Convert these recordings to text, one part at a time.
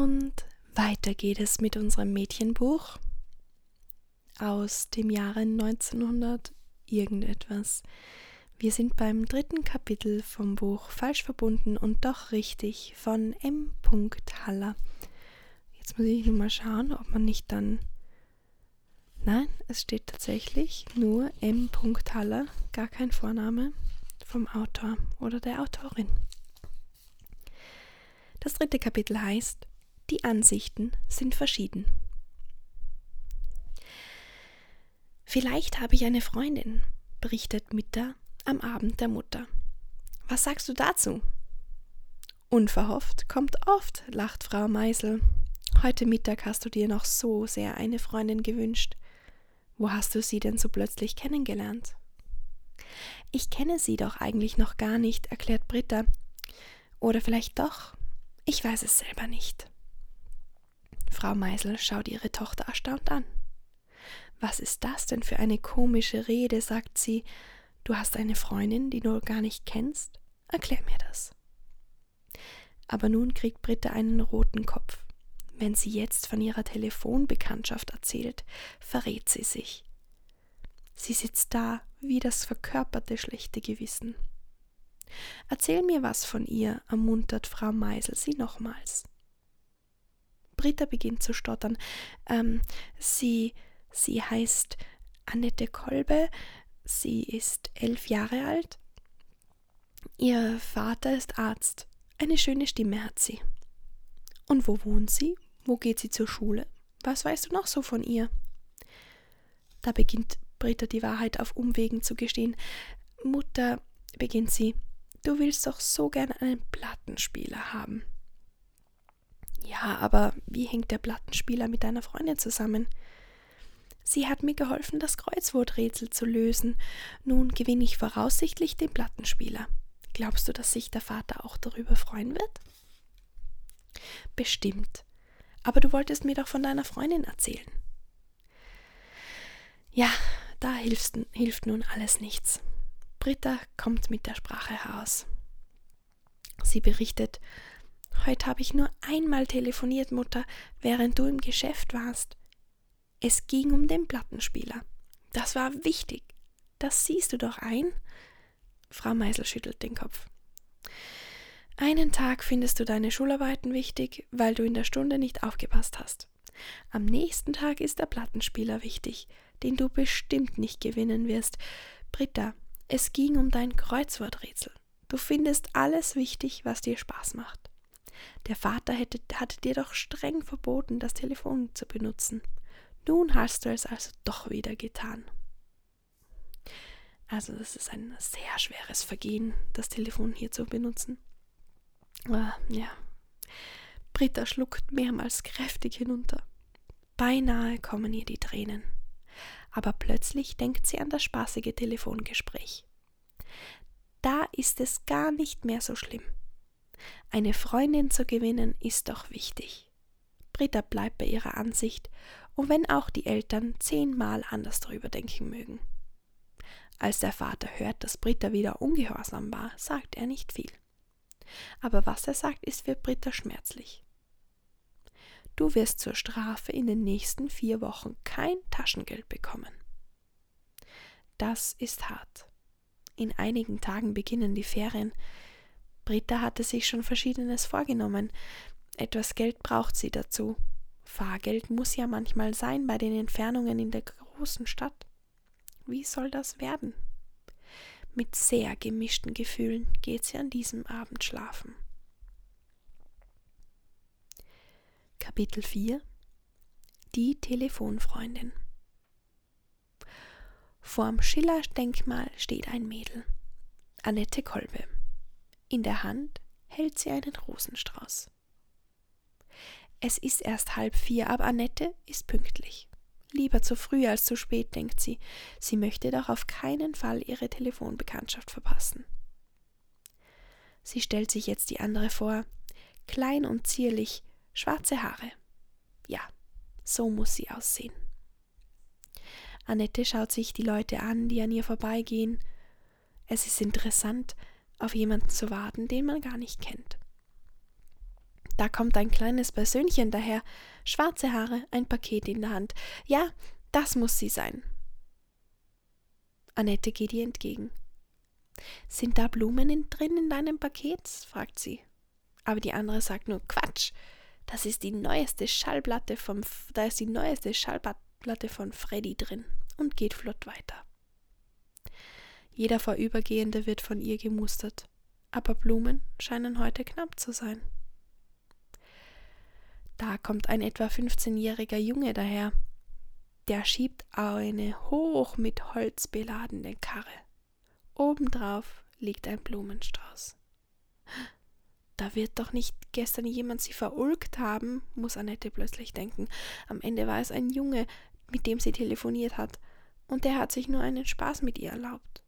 Und weiter geht es mit unserem Mädchenbuch aus dem Jahre 1900 irgendetwas. Wir sind beim dritten Kapitel vom Buch Falsch verbunden und doch richtig von M. Haller. Jetzt muss ich nur mal schauen, ob man nicht dann. Nein, es steht tatsächlich nur M. Haller, gar kein Vorname vom Autor oder der Autorin. Das dritte Kapitel heißt Die Ansichten sind verschieden. Vielleicht habe ich eine Freundin, berichtet Mitta am Abend der Mutter. Was sagst du dazu? Unverhofft kommt oft, lacht Frau Meisel. Heute Mittag hast du dir noch so sehr eine Freundin gewünscht. Wo hast du sie denn so plötzlich kennengelernt? Ich kenne sie doch eigentlich noch gar nicht, erklärt Britta. Oder vielleicht doch? Ich weiß es selber nicht. Frau Meisel schaut ihre Tochter erstaunt an. Was ist das denn für eine komische Rede, sagt sie Du hast eine Freundin, die du gar nicht kennst? Erklär mir das. Aber nun kriegt Britta einen roten Kopf. Wenn sie jetzt von ihrer Telefonbekanntschaft erzählt, verrät sie sich. Sie sitzt da wie das verkörperte schlechte Gewissen. Erzähl mir was von ihr, ermuntert Frau Meisel sie nochmals. Britta beginnt zu stottern. Ähm, sie, sie heißt Annette Kolbe, Sie ist elf Jahre alt. Ihr Vater ist Arzt. Eine schöne Stimme hat sie. Und wo wohnt sie? Wo geht sie zur Schule? Was weißt du noch so von ihr? Da beginnt Britta die Wahrheit auf Umwegen zu gestehen. Mutter, beginnt sie, du willst doch so gern einen Plattenspieler haben. Ja, aber wie hängt der Plattenspieler mit deiner Freundin zusammen? Sie hat mir geholfen, das Kreuzworträtsel zu lösen. Nun gewinne ich voraussichtlich den Plattenspieler. Glaubst du, dass sich der Vater auch darüber freuen wird? Bestimmt. Aber du wolltest mir doch von deiner Freundin erzählen. Ja, da hilft, hilft nun alles nichts. Britta kommt mit der Sprache heraus. Sie berichtet, Heute habe ich nur einmal telefoniert, Mutter, während du im Geschäft warst. Es ging um den Plattenspieler. Das war wichtig. Das siehst du doch ein? Frau Meisel schüttelt den Kopf. Einen Tag findest du deine Schularbeiten wichtig, weil du in der Stunde nicht aufgepasst hast. Am nächsten Tag ist der Plattenspieler wichtig, den du bestimmt nicht gewinnen wirst. Britta, es ging um dein Kreuzworträtsel. Du findest alles wichtig, was dir Spaß macht. Der Vater hätte, hatte dir doch streng verboten, das Telefon zu benutzen. Nun hast du es also doch wieder getan. Also das ist ein sehr schweres Vergehen, das Telefon hier zu benutzen. Ah, ja. Britta schluckt mehrmals kräftig hinunter. Beinahe kommen ihr die Tränen. Aber plötzlich denkt sie an das spaßige Telefongespräch. Da ist es gar nicht mehr so schlimm. Eine Freundin zu gewinnen ist doch wichtig. Britta bleibt bei ihrer Ansicht und wenn auch die Eltern zehnmal anders darüber denken mögen. Als der Vater hört, dass Britta wieder ungehorsam war, sagt er nicht viel. Aber was er sagt, ist für Britta schmerzlich. Du wirst zur Strafe in den nächsten vier Wochen kein Taschengeld bekommen. Das ist hart. In einigen Tagen beginnen die Ferien. Britta hatte sich schon Verschiedenes vorgenommen. Etwas Geld braucht sie dazu, Fahrgeld muss ja manchmal sein bei den Entfernungen in der großen Stadt. Wie soll das werden? Mit sehr gemischten Gefühlen geht sie an diesem Abend schlafen. Kapitel 4 Die Telefonfreundin Vorm Schiller-Denkmal steht ein Mädel, Annette Kolbe. In der Hand hält sie einen Rosenstrauß. Es ist erst halb vier, aber Annette ist pünktlich. Lieber zu früh als zu spät, denkt sie. Sie möchte doch auf keinen Fall ihre Telefonbekanntschaft verpassen. Sie stellt sich jetzt die andere vor. Klein und zierlich, schwarze Haare. Ja, so muss sie aussehen. Annette schaut sich die Leute an, die an ihr vorbeigehen. Es ist interessant, auf jemanden zu warten, den man gar nicht kennt. Da kommt ein kleines Persönchen daher, schwarze Haare, ein Paket in der Hand. Ja, das muss sie sein. Annette geht ihr entgegen. Sind da Blumen in, drin in deinem Paket? fragt sie. Aber die andere sagt nur Quatsch. Das ist die neueste Schallplatte vom da ist die neueste Schallplatte von Freddy drin und geht flott weiter. Jeder Vorübergehende wird von ihr gemustert, aber Blumen scheinen heute knapp zu sein. Da kommt ein etwa 15-jähriger Junge daher. Der schiebt eine hoch mit Holz beladene Karre. Obendrauf liegt ein Blumenstrauß. Da wird doch nicht gestern jemand sie verulgt haben, muss Annette plötzlich denken. Am Ende war es ein Junge, mit dem sie telefoniert hat, und der hat sich nur einen Spaß mit ihr erlaubt.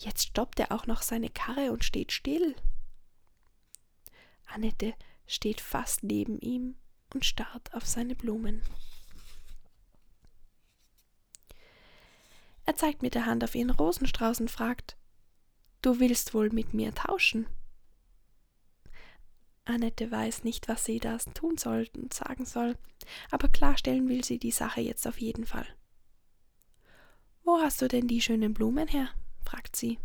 Jetzt stoppt er auch noch seine Karre und steht still. Annette steht fast neben ihm und starrt auf seine Blumen. Er zeigt mit der Hand auf ihren Rosenstrauß und fragt, Du willst wohl mit mir tauschen? Annette weiß nicht, was sie das tun soll und sagen soll, aber klarstellen will sie die Sache jetzt auf jeden Fall. Wo hast du denn die schönen Blumen her? Fragt sie.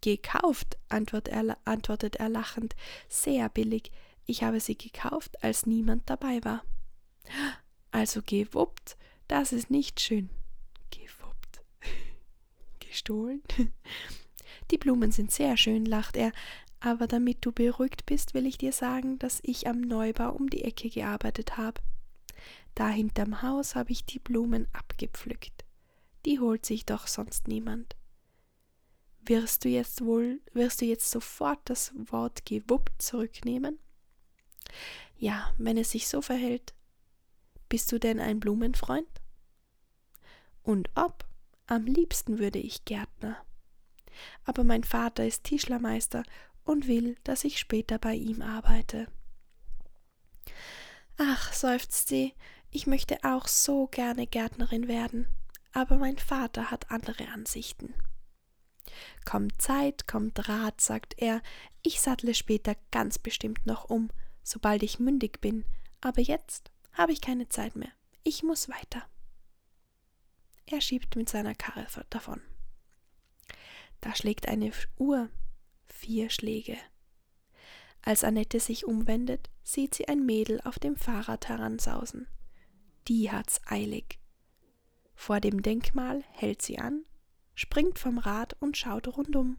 Gekauft, antwortet er, lachend, sehr billig. Ich habe sie gekauft, als niemand dabei war. Also gewuppt, das ist nicht schön. Gewuppt. Gestohlen? Die Blumen sind sehr schön, lacht er, aber damit du beruhigt bist, will ich dir sagen, dass ich am Neubau um die Ecke gearbeitet habe. Da hinterm Haus habe ich die Blumen abgepflückt. Die holt sich doch sonst niemand. Wirst du jetzt wohl, wirst du jetzt sofort das Wort gewuppt zurücknehmen? Ja, wenn es sich so verhält. Bist du denn ein Blumenfreund? Und ob? Am liebsten würde ich Gärtner. Aber mein Vater ist Tischlermeister und will, dass ich später bei ihm arbeite. Ach, seufzt sie, ich möchte auch so gerne Gärtnerin werden, aber mein Vater hat andere Ansichten. Kommt Zeit, kommt Rat, sagt er, ich sattle später ganz bestimmt noch um, sobald ich mündig bin, aber jetzt habe ich keine Zeit mehr, ich muss weiter. Er schiebt mit seiner Karre davon. Da schlägt eine Uhr, vier Schläge. Als Annette sich umwendet, sieht sie ein Mädel auf dem Fahrrad heransausen. Die hat's eilig. Vor dem Denkmal hält sie an, springt vom Rad und schaut rundum.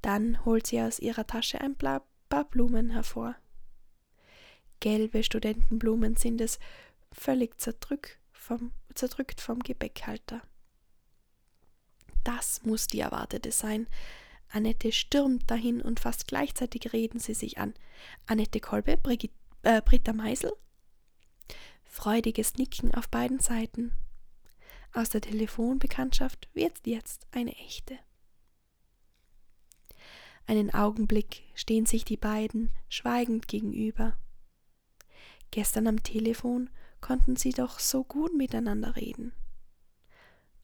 Dann holt sie aus ihrer Tasche ein paar Blumen hervor. Gelbe Studentenblumen sind es, völlig zerdrückt vom, zerdrückt vom Gebäckhalter. Das muss die Erwartete sein, Annette stürmt dahin und fast gleichzeitig reden sie sich an. Annette Kolbe, Brigitte, äh, Britta Meisel. Freudiges Nicken auf beiden Seiten. Aus der Telefonbekanntschaft wird jetzt eine echte. Einen Augenblick stehen sich die beiden schweigend gegenüber. Gestern am Telefon konnten sie doch so gut miteinander reden.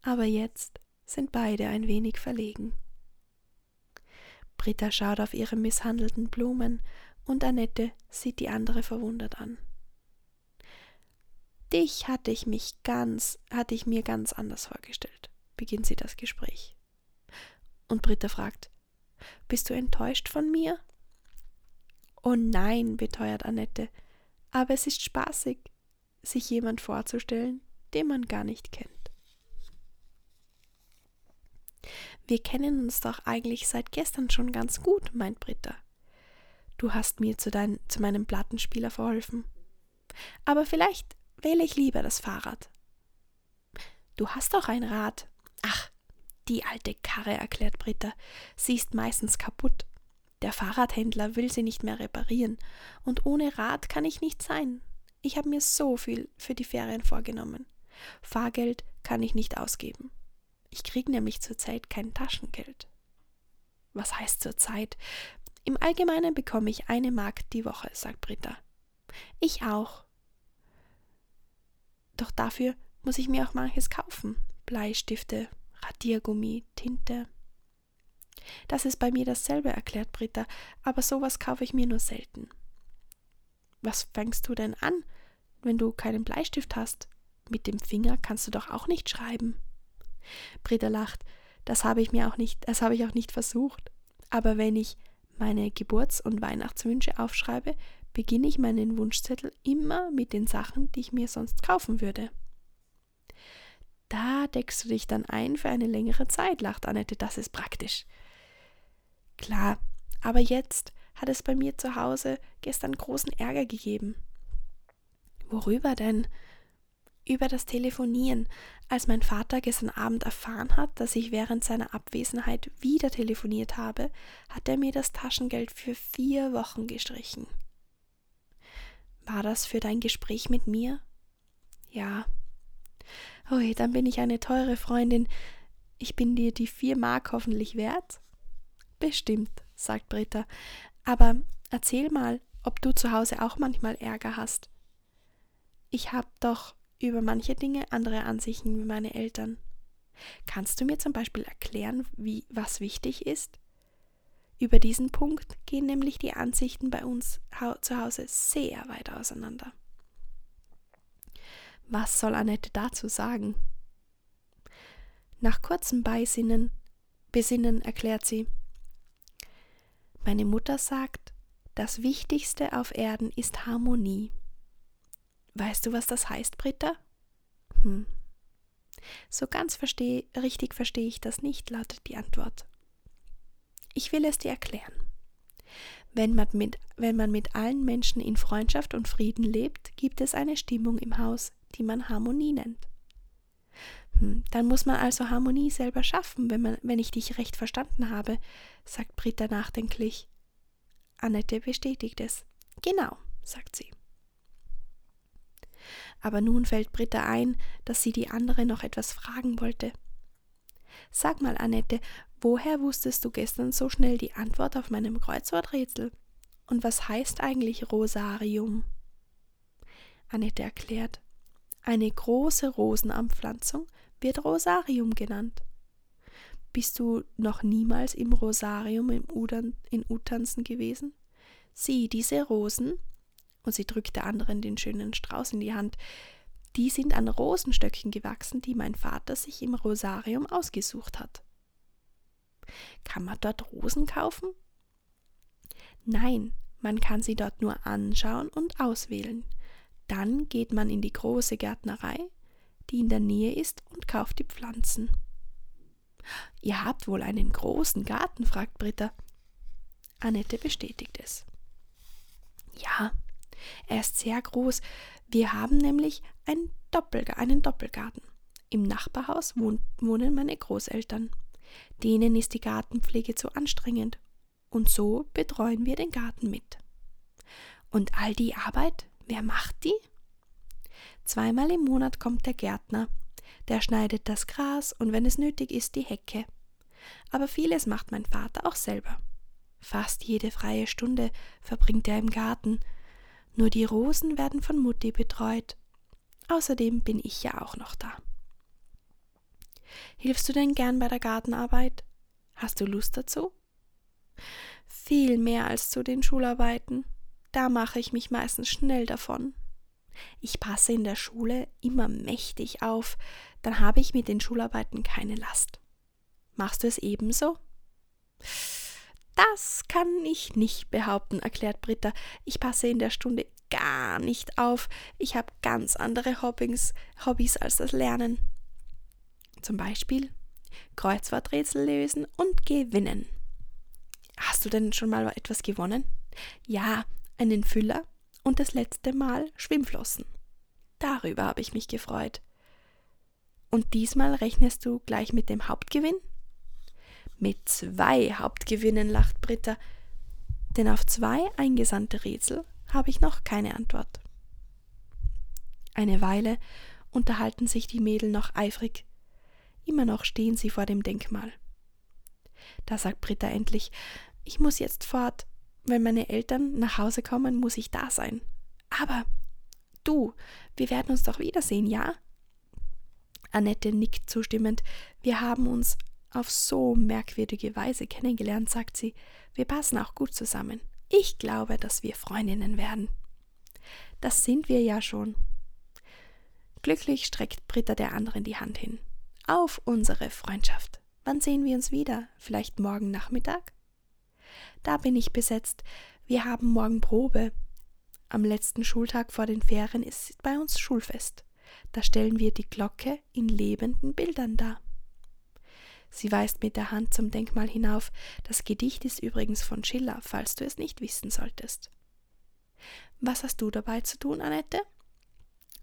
Aber jetzt sind beide ein wenig verlegen. Britta schaut auf ihre misshandelten Blumen und Annette sieht die andere verwundert an. Dich hatte ich mich ganz, hatte ich mir ganz anders vorgestellt, beginnt sie das Gespräch. Und Britta fragt, bist du enttäuscht von mir? Oh nein, beteuert Annette, aber es ist spaßig, sich jemand vorzustellen, den man gar nicht kennt. Wir kennen uns doch eigentlich seit gestern schon ganz gut, meint Britta. Du hast mir zu, dein, zu meinem Plattenspieler verholfen. Aber vielleicht wähle ich lieber das Fahrrad. Du hast doch ein Rad. Ach, die alte Karre, erklärt Britta. Sie ist meistens kaputt. Der Fahrradhändler will sie nicht mehr reparieren. Und ohne Rad kann ich nicht sein. Ich habe mir so viel für die Ferien vorgenommen. Fahrgeld kann ich nicht ausgeben. Ich kriege nämlich zurzeit kein Taschengeld. Was heißt zurzeit? Im Allgemeinen bekomme ich eine Mark die Woche, sagt Britta. Ich auch. Doch dafür muss ich mir auch manches kaufen. Bleistifte, Radiergummi, Tinte. Das ist bei mir dasselbe, erklärt Britta, aber sowas kaufe ich mir nur selten. Was fängst du denn an, wenn du keinen Bleistift hast? Mit dem Finger kannst du doch auch nicht schreiben. Britta lacht. Das habe ich mir auch nicht, das habe ich auch nicht versucht. Aber wenn ich meine Geburts- und Weihnachtswünsche aufschreibe, beginne ich meinen Wunschzettel immer mit den Sachen, die ich mir sonst kaufen würde. Da deckst du dich dann ein für eine längere Zeit, lacht Annette, das ist praktisch. Klar, aber jetzt hat es bei mir zu Hause gestern großen Ärger gegeben. Worüber denn? Über das Telefonieren. Als mein Vater gestern Abend erfahren hat, dass ich während seiner Abwesenheit wieder telefoniert habe, hat er mir das Taschengeld für vier Wochen gestrichen. War das für dein Gespräch mit mir? Ja. Oh, dann bin ich eine teure Freundin. Ich bin dir die vier Mark hoffentlich wert? Bestimmt, sagt Britta. Aber erzähl mal, ob du zu Hause auch manchmal Ärger hast. Ich habe doch über manche Dinge andere Ansichten wie meine Eltern. Kannst du mir zum Beispiel erklären, wie was wichtig ist? Über diesen Punkt gehen nämlich die Ansichten bei uns zu Hause sehr weit auseinander. Was soll Annette dazu sagen? Nach kurzem Beisinnen, Besinnen erklärt sie, meine Mutter sagt, das Wichtigste auf Erden ist Harmonie. Weißt du, was das heißt, Britta? Hm. So ganz versteh, richtig verstehe ich das nicht, lautet die Antwort. Ich will es dir erklären. Wenn man, mit, wenn man mit allen Menschen in Freundschaft und Frieden lebt, gibt es eine Stimmung im Haus, die man Harmonie nennt. Hm, dann muss man also Harmonie selber schaffen, wenn, man, wenn ich dich recht verstanden habe, sagt Britta nachdenklich. Annette bestätigt es. Genau, sagt sie. Aber nun fällt Britta ein, dass sie die andere noch etwas fragen wollte. Sag mal, Annette, woher wusstest du gestern so schnell die Antwort auf meinem Kreuzworträtsel? Und was heißt eigentlich Rosarium? Annette erklärt, eine große Rosenanpflanzung wird Rosarium genannt. Bist du noch niemals im Rosarium im Udern, in Utanzen gewesen? Sieh, diese Rosen, und sie drückt der anderen den schönen Strauß in die Hand, die sind an Rosenstöcken gewachsen, die mein Vater sich im Rosarium ausgesucht hat. Kann man dort Rosen kaufen? Nein, man kann sie dort nur anschauen und auswählen. Dann geht man in die große Gärtnerei, die in der Nähe ist, und kauft die Pflanzen. Ihr habt wohl einen großen Garten? fragt Britta. Annette bestätigt es. Ja, er ist sehr groß. Wir haben nämlich einen, Doppelga einen Doppelgarten. Im Nachbarhaus wohnen meine Großeltern. Denen ist die Gartenpflege zu anstrengend. Und so betreuen wir den Garten mit. Und all die Arbeit, wer macht die? Zweimal im Monat kommt der Gärtner. Der schneidet das Gras und wenn es nötig ist, die Hecke. Aber vieles macht mein Vater auch selber. Fast jede freie Stunde verbringt er im Garten. Nur die Rosen werden von Mutti betreut. Außerdem bin ich ja auch noch da. Hilfst du denn gern bei der Gartenarbeit? Hast du Lust dazu? Viel mehr als zu den Schularbeiten. Da mache ich mich meistens schnell davon. Ich passe in der Schule immer mächtig auf, dann habe ich mit den Schularbeiten keine Last. Machst du es ebenso? Das kann ich nicht behaupten, erklärt Britta. Ich passe in der Stunde gar nicht auf. Ich habe ganz andere Hobbys, Hobbys als das Lernen. Zum Beispiel Kreuzworträtsel lösen und gewinnen. Hast du denn schon mal etwas gewonnen? Ja, einen Füller und das letzte Mal Schwimmflossen. Darüber habe ich mich gefreut. Und diesmal rechnest du gleich mit dem Hauptgewinn? Mit zwei Hauptgewinnen, lacht Britta, denn auf zwei eingesandte Rätsel habe ich noch keine Antwort. Eine Weile unterhalten sich die Mädel noch eifrig. Immer noch stehen sie vor dem Denkmal. Da sagt Britta endlich, ich muss jetzt fort, wenn meine Eltern nach Hause kommen, muss ich da sein. Aber du, wir werden uns doch wiedersehen, ja? Annette nickt zustimmend. Wir haben uns auf so merkwürdige Weise kennengelernt, sagt sie, wir passen auch gut zusammen. Ich glaube, dass wir Freundinnen werden. Das sind wir ja schon. Glücklich streckt Britta der anderen die Hand hin. Auf unsere Freundschaft. Wann sehen wir uns wieder? Vielleicht morgen Nachmittag? Da bin ich besetzt. Wir haben morgen Probe. Am letzten Schultag vor den Ferien ist bei uns Schulfest. Da stellen wir die Glocke in lebenden Bildern dar. Sie weist mit der Hand zum Denkmal hinauf. Das Gedicht ist übrigens von Schiller, falls du es nicht wissen solltest. Was hast du dabei zu tun, Annette?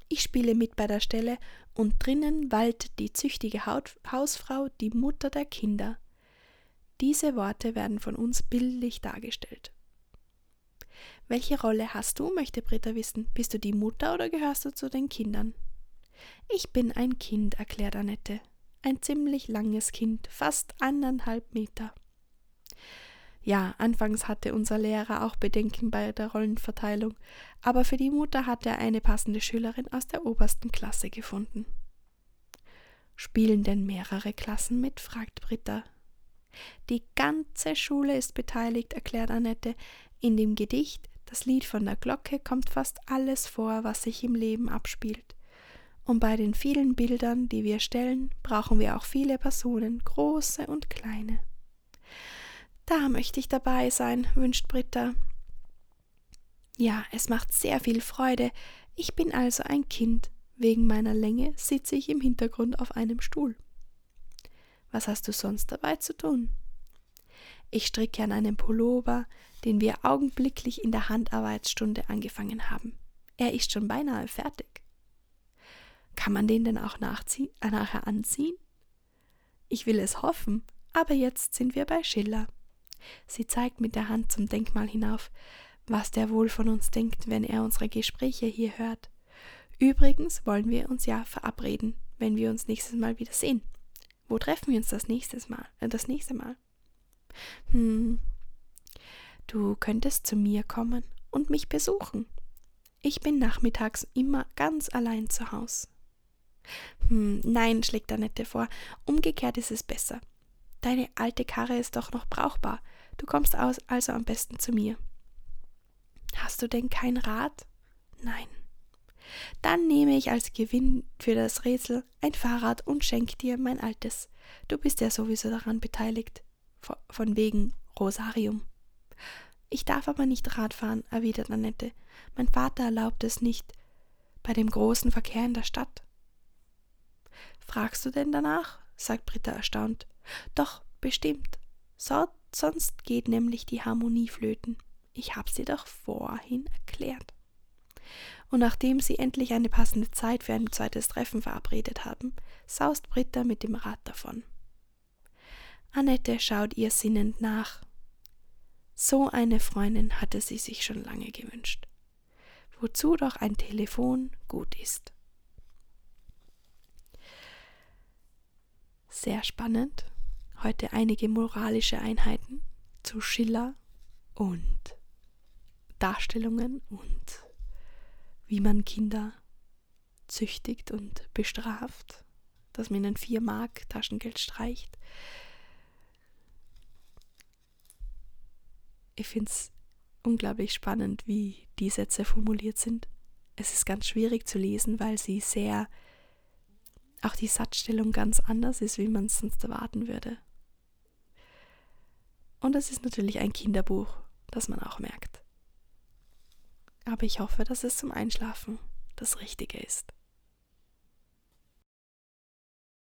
Ich spiele mit bei der Stelle und drinnen waltet die züchtige Hausfrau, die Mutter der Kinder. Diese Worte werden von uns bildlich dargestellt. Welche Rolle hast du, möchte Britta wissen. Bist du die Mutter oder gehörst du zu den Kindern? Ich bin ein Kind, erklärt Annette. Ein ziemlich langes Kind, fast eineinhalb Meter. Ja, anfangs hatte unser Lehrer auch Bedenken bei der Rollenverteilung, aber für die Mutter hat er eine passende Schülerin aus der obersten Klasse gefunden. Spielen denn mehrere Klassen mit? fragt Britta. Die ganze Schule ist beteiligt, erklärt Annette. In dem Gedicht Das Lied von der Glocke kommt fast alles vor, was sich im Leben abspielt. Und bei den vielen Bildern, die wir stellen, brauchen wir auch viele Personen, große und kleine. Da möchte ich dabei sein, wünscht Britta. Ja, es macht sehr viel Freude. Ich bin also ein Kind. Wegen meiner Länge sitze ich im Hintergrund auf einem Stuhl. Was hast du sonst dabei zu tun? Ich stricke an einem Pullover, den wir augenblicklich in der Handarbeitsstunde angefangen haben. Er ist schon beinahe fertig. Kann man den denn auch äh, nachher anziehen? Ich will es hoffen, aber jetzt sind wir bei Schiller. Sie zeigt mit der Hand zum Denkmal hinauf, was der wohl von uns denkt, wenn er unsere Gespräche hier hört. Übrigens wollen wir uns ja verabreden, wenn wir uns nächstes Mal wieder sehen. Wo treffen wir uns das nächste Mal? Äh, das nächste Mal? Hm. Du könntest zu mir kommen und mich besuchen. Ich bin nachmittags immer ganz allein zu Haus. Hm, nein, schlägt Annette vor. Umgekehrt ist es besser. Deine alte Karre ist doch noch brauchbar. Du kommst also am besten zu mir. Hast du denn kein Rad? Nein. Dann nehme ich als Gewinn für das Rätsel ein Fahrrad und schenke dir mein altes. Du bist ja sowieso daran beteiligt. Von wegen Rosarium. Ich darf aber nicht Rad fahren, erwidert Annette. Mein Vater erlaubt es nicht bei dem großen Verkehr in der Stadt. Fragst du denn danach? sagt Britta erstaunt. Doch, bestimmt. So, sonst geht nämlich die Harmonie flöten. Ich hab's dir doch vorhin erklärt. Und nachdem sie endlich eine passende Zeit für ein zweites Treffen verabredet haben, saust Britta mit dem Rad davon. Annette schaut ihr sinnend nach. So eine Freundin hatte sie sich schon lange gewünscht. Wozu doch ein Telefon gut ist. Sehr spannend. Heute einige moralische Einheiten zu Schiller und Darstellungen und wie man Kinder züchtigt und bestraft, dass man ihnen vier Mark Taschengeld streicht. Ich finde es unglaublich spannend, wie die Sätze formuliert sind. Es ist ganz schwierig zu lesen, weil sie sehr auch die Satzstellung ganz anders ist, wie man es sonst erwarten würde. Und es ist natürlich ein Kinderbuch, das man auch merkt. Aber ich hoffe, dass es zum Einschlafen das Richtige ist.